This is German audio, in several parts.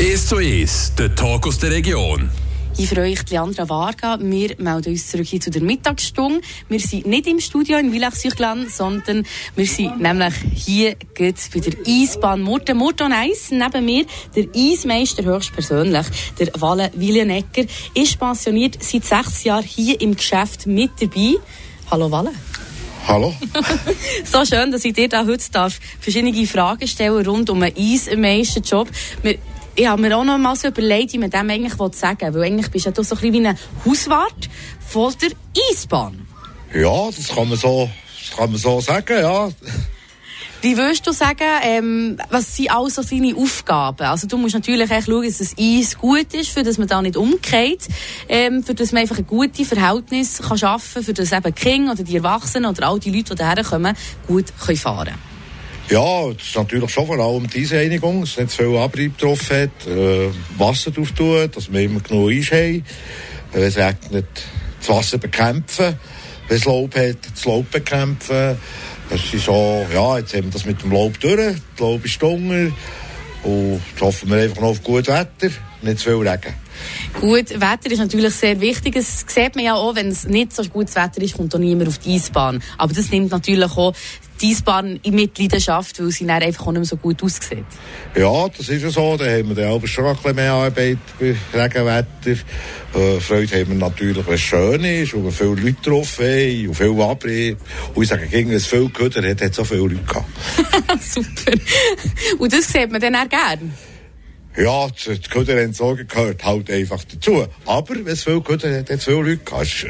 1 zu 1, der Talk aus der Region. Ich freue mich, Leandra Varga. Wir melden uns zurück hier zu der Mittagsstunde. Wir sind nicht im Studio in Villach-Süchland, sondern wir sind nämlich hier bei der Eisbahn Murten. Murten Eis, neben mir der Eismeister höchstpersönlich, der Walle Willenegger, ist pensioniert seit sechs Jahren hier im Geschäft mit dabei. Hallo Walle. Hallo. so schön, dass ich dir da heute darf verschiedene Fragen stellen rund um einen Eismeisterjob. Wir ich habe mir auch noch mal so überlegt, wie man dem eigentlich sagen will. Weil eigentlich bist du ja so ein bisschen wie ein Hauswart von der Eisbahn. Ja, das kann man so, das kann man so sagen, ja. Wie würdest du sagen, ähm, was sind also deine Aufgaben? Also du musst natürlich echt schauen, dass das Eis gut ist, für dass man da nicht umgeht, ähm, für dass man einfach ein gutes Verhältnis kann schaffen kann, für dass eben die Kinder oder die Erwachsenen oder all die Leute, die hierher kommen, gut können fahren können. Ja, das ist natürlich schon vor allem die Eisreinigung, dass nicht zu viel Abrieb drauf hat, äh, Wasser drauf tun, dass wir immer genug Eis haben, wenn es regnet, das Wasser bekämpfen, wenn es Laub hat, das Laub bekämpfen. Es ist so, ja, jetzt haben wir das mit dem Laub durch, das Laub ist dunkel und jetzt hoffen wir einfach noch auf gutes Wetter, nicht zu viel Regen. Gut, Wetter ist natürlich sehr wichtig. Das sieht man ja auch, wenn es nicht so gutes Wetter ist, kommt auch niemand auf die Eisbahn. Aber das nimmt natürlich auch die Eisbahn in Mitleidenschaft, weil sie dann einfach auch nicht mehr so gut aussieht. Ja, das ist ja so. Da haben wir dann aber schon ein bisschen mehr Arbeit bei Regenwetter. Äh, Freude haben wir natürlich, wenn es schön ist und wir viele Leute drauf haben und viel Abrieb. Und ich sage, gegen es viel Köder hat, hat so viele Leute gehabt. Super. Und das sieht man dann auch gerne? Ja, die Köderentsorgung gehört halt einfach dazu. Aber wenn es viel Köder hat, hat es viele Leute gehabt.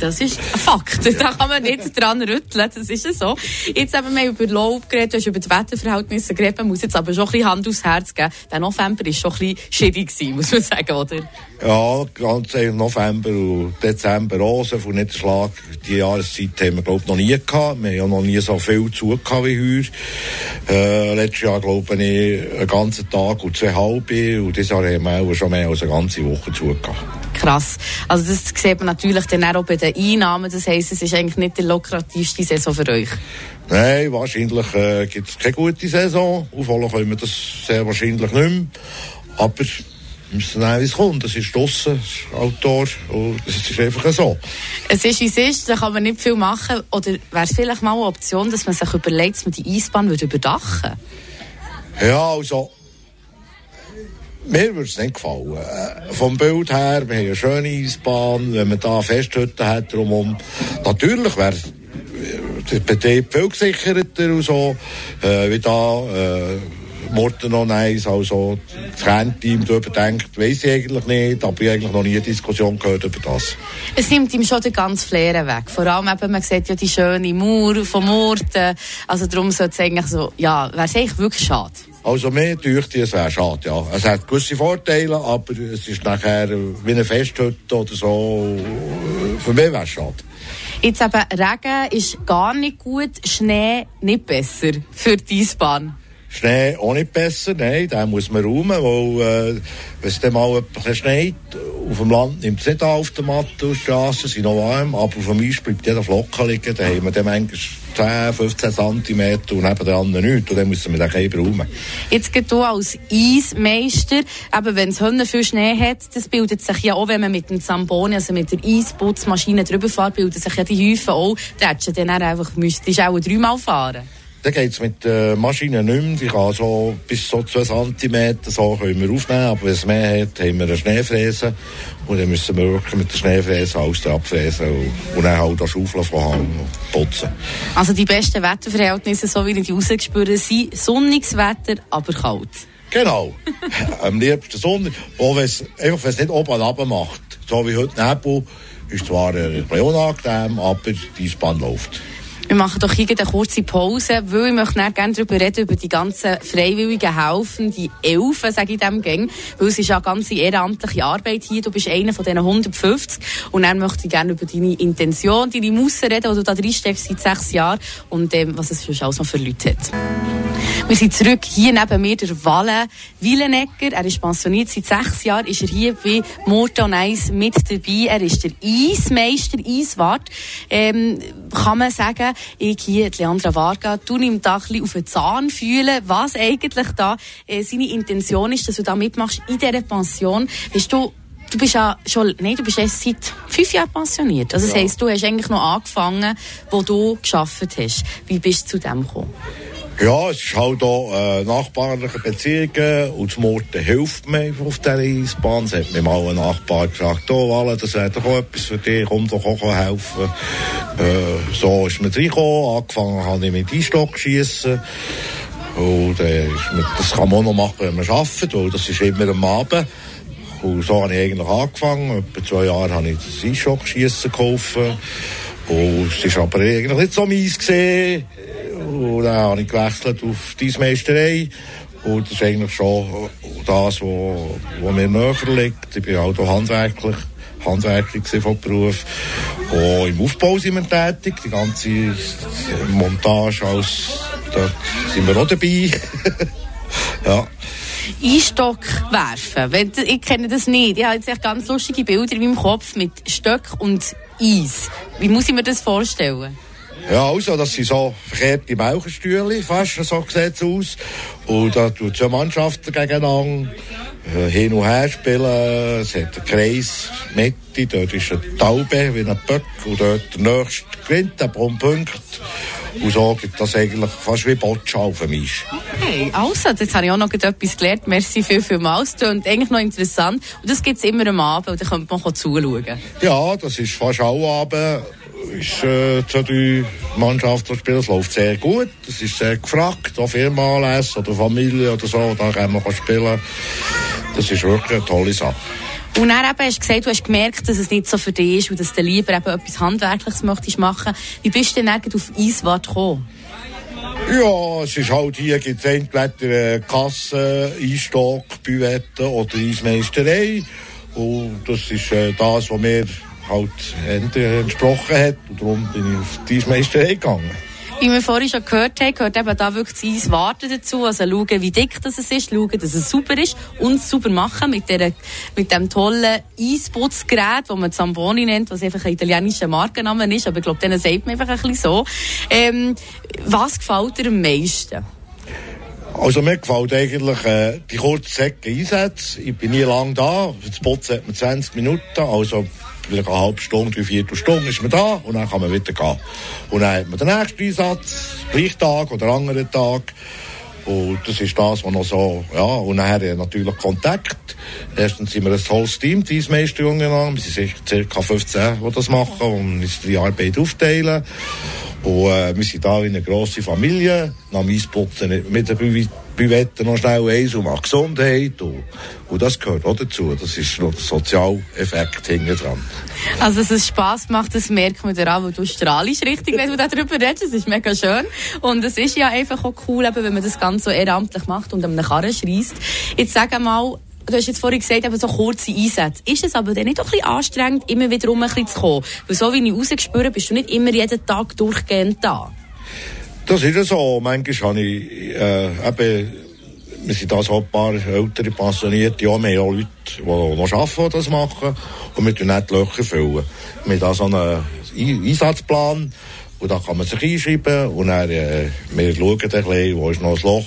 Das ist ein Fakt. Da kann man nicht dran rütteln. Das ist so. Jetzt haben wir über Lob geredet, du hast über die Wetterverhältnisse geredet. Man muss jetzt aber schon ein bisschen Hand aufs Herz geben. Der November war schon ein bisschen gewesen, muss man sagen, oder? Ja, ganz November und Dezember. So viel Niederschlag. Die Jahreszeit haben wir, glaube ich, noch nie gehabt. Wir haben ja noch nie so viel zu wie heute. Äh, letztes Jahr, glaube ich, einen ganzen Tag und zwei halbe. Und dieses Jahr haben wir auch schon mehr als eine ganze Woche zu Krass. Also das sieht man natürlich dann auch bei den Einnahmen. Das heisst, es ist eigentlich nicht die lukrativste Saison für euch. Nein, wahrscheinlich äh, gibt es keine gute Saison. Aufholen können wir das sehr wahrscheinlich nicht mehr. Aber wir müssen sehen, wie es kommt. Das ist draussen, und es ist einfach so. Es ist, wie es ist, da kann man nicht viel machen. Oder wäre es vielleicht mal eine Option, dass man sich überlegt, dass man die Eisbahn würde überdachen Ja, also mir würde es nicht gefallen. Äh, vom Bild her, wir haben eine schöne Eisbahn, wenn man da Festhütten hat drumherum. Natürlich wäre der Betrieb viel gesicherter und so, äh, wie da, äh, Morten noch eins, also das Kernteam darüber denkt, weiss ich eigentlich nicht, aber ich eigentlich noch nie eine Diskussion gehört über das. Es nimmt ihm schon den ganzen Flair weg. Vor allem eben, man sieht ja die schöne Mauer von Morten, also darum sollte es eigentlich so, ja, wäre es eigentlich wirklich schade. Also mir dürfte es wäre schade, ja. Es hat gewisse Vorteile, aber es ist nachher wie eine Festhütte oder so. Für mich wäre es schade. Jetzt eben, Regen ist gar nicht gut, Schnee nicht besser für die Eisbahn. Schnee auch nicht besser, nein, den muss man räumen, weil äh, wenn es dann mal ein schneit, auf dem Land nimmt es nicht auf der Matte und die Straßen sind noch warm, aber auf dem Eis bleibt jeder Flocken liegen, dann haben wir dann manchmal 10, 15 cm und neben anderen nichts und dann müssen wir den Käfer räumen. Jetzt geht du als Eismeister, eben wenn es viel Schnee hat, das bildet sich ja auch, wenn man mit dem Zamboni, also mit der Eisputzmaschine drüber fährt, bilden sich ja die Häufen auch, da hättest du dann einfach, müsstest auch dreimal fahren. Dann geht es mit der Maschine nicht mehr. Die kann so bis so 2 cm so können wir aufnehmen. Aber wenn es mehr hat, haben wir eine Schneefräse. Und dann müssen wir wirklich mit der Schneefräse alles abfräsen und, und dann halt das Schaufeln von Hang und putzen. Also die besten Wetterverhältnisse, so wie ich die rausgespürt sind sonniges Wetter, aber kalt. Genau. Am liebsten Sonne. Auch wenn es nicht oben und macht. So wie heute Nebel. Ist zwar ein bisschen unangenehm, aber die Spann läuft. Wir machen doch hier eine kurze Pause, weil ich möchte gerne darüber reden, über die ganzen freiwilligen Helfen, die Elfen, sage ich dem Gang, weil es ist ja eine ganz ehrenamtliche Arbeit hier. Du bist einer von diesen 150 und dann möchte ich gerne über deine Intention, deine Musse reden, die du da drin steckst seit sechs Jahren und ähm, was es sonst alles noch für Leute hat. Wir sind zurück hier neben mir, der Walle Wielenegger. Er ist pensioniert. Seit sechs Jahren ist er hier bei Morton Eis mit dabei. Er ist der Eismeister, Eiswart. Ähm, kann man sagen, ich hier, Leandra Varga, du ihm da ein bisschen auf den Zahn fühlen, was eigentlich da äh, seine Intention ist, dass du da mitmachst in dieser Pension. Hast du Du bist ja schon, nein, du bist erst seit fünf Jahren pensioniert. Also das ja. heisst, du hast eigentlich noch angefangen, wo du geschafft hast. Wie bist du zu dem gekommen? Ja, es ist halt auch äh, nachbarliche Beziehungen und das Morden hilft mir auf dieser Eisbahn. Es hat mir mal ein Nachbar gesagt, oh, Walle, das wäre doch auch etwas für dich, komm doch auch helfen. Äh, so ist mir reingekommen, angefangen habe ich mit Einstock schiessen. Und äh, das kann man auch noch machen, wenn man arbeitet, weil das ist immer am Abend. Und so habe ich eigentlich angefangen. Etwa zwei Jahre habe ich das Einschockschiessen gekauft. Und es ist aber eigentlich nicht so mies gesehen. Und dann habe ich gewechselt auf die Meisterei. Und das ist eigentlich schon das, was mir näher liegt. Ich bin auch handwerklich. Handwerker von Beruf. Auch im Aufbau sind wir tätig. Die ganze Montage, als, da sind wir auch dabei. ja. Einstock werfen. Ich kenne das nicht. Ich habe jetzt ganz lustige Bilder in meinem Kopf mit Stöck und Eis. Wie muss ich mir das vorstellen? Ja, also, das sind so verkehrte Melkenstühle, fast so sieht es aus. Und da tut es ja Mannschaften gegeneinander äh, hin und her spielen. Es hat einen Kreis, Mitte, dort ist eine Taube wie ein Böck und dort der nächste gewinnt, der Punkt. Und so gibt das eigentlich fast wie Boccia für mich. Okay, also, jetzt habe ich auch noch etwas gelernt. Merci viel, vielmals. Ist eigentlich noch interessant. Und das gibt es immer am Abend, und da könnte man zuschauen. Ja, das ist fast auch Abend. Ist äh, zu die Mannschaft, die spielt, es läuft sehr gut. Es ist sehr gefragt, auch Firmenanlässe oder Familie oder so, da kann man spielen. Das ist wirklich eine tolle Sache. Und dann eben hast du gesagt, du hast gemerkt, dass es nicht so für dich ist und dass du lieber eben etwas Handwerkliches möchtest machen. Wie bist du denn auf Eiswart gekommen? Ja, es ist halt hier gibt es entweder Kasse, Einstock, Büvette oder Eismeisterei. Und das ist äh, das, was mir halt entsprochen hat. Und darum bin ich auf die Eismeisterei gegangen. Wie wir vorhin schon gehört haben, gehört eben da wirklich das Eis warten dazu. Also schauen, wie dick das ist, schauen, dass es super ist und es super machen mit, der, mit dem tollen Eisputzgerät, das man Zamboni nennt, was einfach ein italienischer Markenname ist. Aber ich glaube, denen sagt man einfach ein bisschen so. Ähm, was gefällt dir am meisten? Also mir gefällt eigentlich äh, die kurzen Säcke Einsätze. Ich bin nie lang da. Das Putzen hat man 20 Minuten. Also vielleicht eine halbe Stunde, drei Viertelstunde ist man da und dann kann man wieder gehen. Und dann hat man den nächsten Einsatz, gleich Tag oder anderen Tag. Und das ist das, was noch so, ja, und nachher natürlich Kontakt. Erstens sind wir ein tolles Team, die meisten Jungen an. Wir sind ca. 15, die das machen und uns die Arbeit aufteilen. Und äh, wir sind da wie eine grosse Familie. Nach Eisputzen mit der Büvette noch schnell eins um Gesundheit. Und, und das gehört auch dazu. Das ist noch der Sozialeffekt hinten dran. Also, dass es Spass macht, das merkt man daran, weil du strahlst richtig, wenn du darüber redest. Das ist mega schön. Und es ist ja einfach auch cool, eben, wenn man das Ganze so ehrenamtlich macht und einem Karren schreist. Jetzt sag mal, du hast jetzt vorhin gesagt, eben so kurze Einsätze. Ist es aber dann nicht auch ein bisschen anstrengend, immer wieder um ein bisschen zu kommen? Weil so wie ich rausgespürt bist du nicht immer jeden Tag durchgehend da. Das ist ja so. Manchmal habe ich äh, eben, wir sind da so ein paar ältere Pensionierte, ja, auch Leute, die noch arbeiten, die das machen. Und wir tun nicht die Löcher füllen. Wir haben da so einen Einsatzplan. Und da kann man sich einschreiben und dann, äh, wir schauen dann ein bisschen, wo ist noch ein Loch.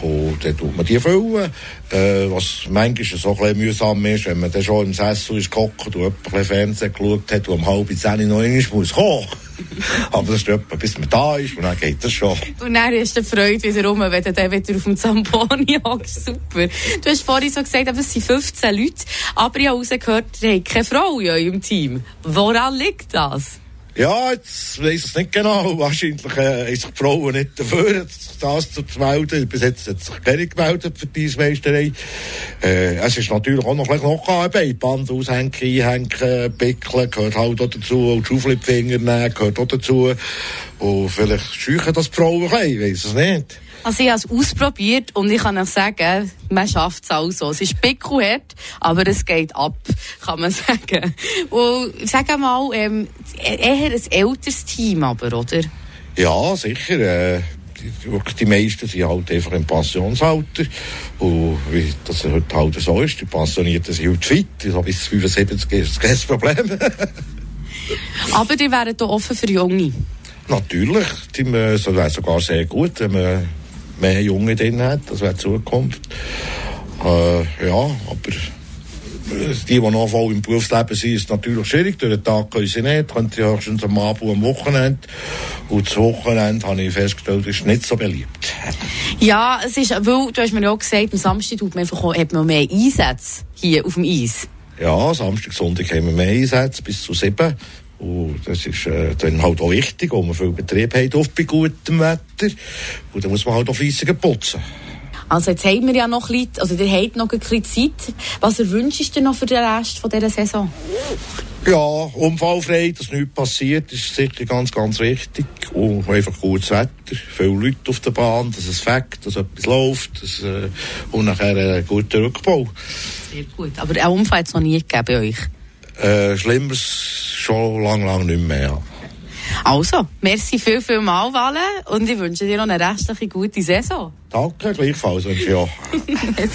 Und dann tut man die füllen. Äh, was manchmal so ein bisschen mühsam ist, wenn man dann schon im Sessel ist gehockt und bisschen Fernsehen geschaut hat und um halb zehn noch einmal muss kommen. Aber das ist etwa, bis man da ist und dann geht das schon. Und dann ist die Freude wieder rum, wenn du dann wieder auf dem Zamboni hockst. Super. Du hast vorhin so gesagt, es sind 15 Leute, aber ich habe rausgehört, ihr habt keine Frau in eurem Team. Woran liegt das? Ja, jetzt weiss ich es nicht genau. Wahrscheinlich äh, ist sich die Frauen nicht dafür, das zu melden. Bis jetzt hat sich keine gemeldet für diese Meisterei. Äh, es ist natürlich auch noch ein bisschen Arbeit. Band aushängen, einhängen, pickeln, gehört halt auch dazu. Und Schaufel nehmen, gehört auch dazu. Und vielleicht scheuchen das die Frauen ein ich weiss es nicht. Also ich habe es ausprobiert und ich kann euch sagen, man schafft es auch so. Es ist pickelhart, aber es geht ab, kann man sagen. Und sag mal, ähm, eher ein älteres Team aber, oder? Ja, sicher. Äh, die, wirklich die meisten sind halt einfach im Pensionsalter. Und wie das heute halt so ist, die Pensionierten sind heute fit, so bis 75 ist das kein Problem. Aber die wären hier offen für Junge. Natürlich, die das wäre sogar sehr gut, wenn man mehr Junge drin hat, das wäre die Zukunft. Äh, ja, aber die, die noch voll im Berufsleben sind, ist natürlich schwierig. Durch den Tag können sie nicht, können sie höchstens am Abend am Wochenende. Und das Wochenende, habe ich festgestellt, ist nicht so beliebt. Ja, es ist, weil, du hast mir ja auch gesagt, am Samstag tut man einfach hat man mehr Einsätze hier auf dem Eis. Ja, Samstag, Sonntag haben wir mehr Einsätze, bis zu sieben. Und das ist äh, dann halt auch wichtig, weil man viel Betrieb hat, oft bei gutem Wetter. Und dann muss man halt auch fleissiger putzen. Also jetzt haben wir ja noch ein bisschen, also ihr habt noch ein bisschen Zeit. Was wünschst du noch für den Rest von dieser Saison? Ja, unfallfrei, dass nichts passiert, ist sicher ganz, ganz wichtig. Und einfach gutes Wetter, viele Leute auf der Bahn, dass es fängt, dass etwas läuft dass, äh, und nachher ein guter Rückbau. Sehr gut. Aber einen Unfall hat es noch nie gegeben bei euch? Äh, Schlimmeres schon lang, lang nicht mehr. Also, merci viel, viel mal, Walle, und ich wünsche dir noch eine restliche gute Saison. Danke, gleichfalls auch.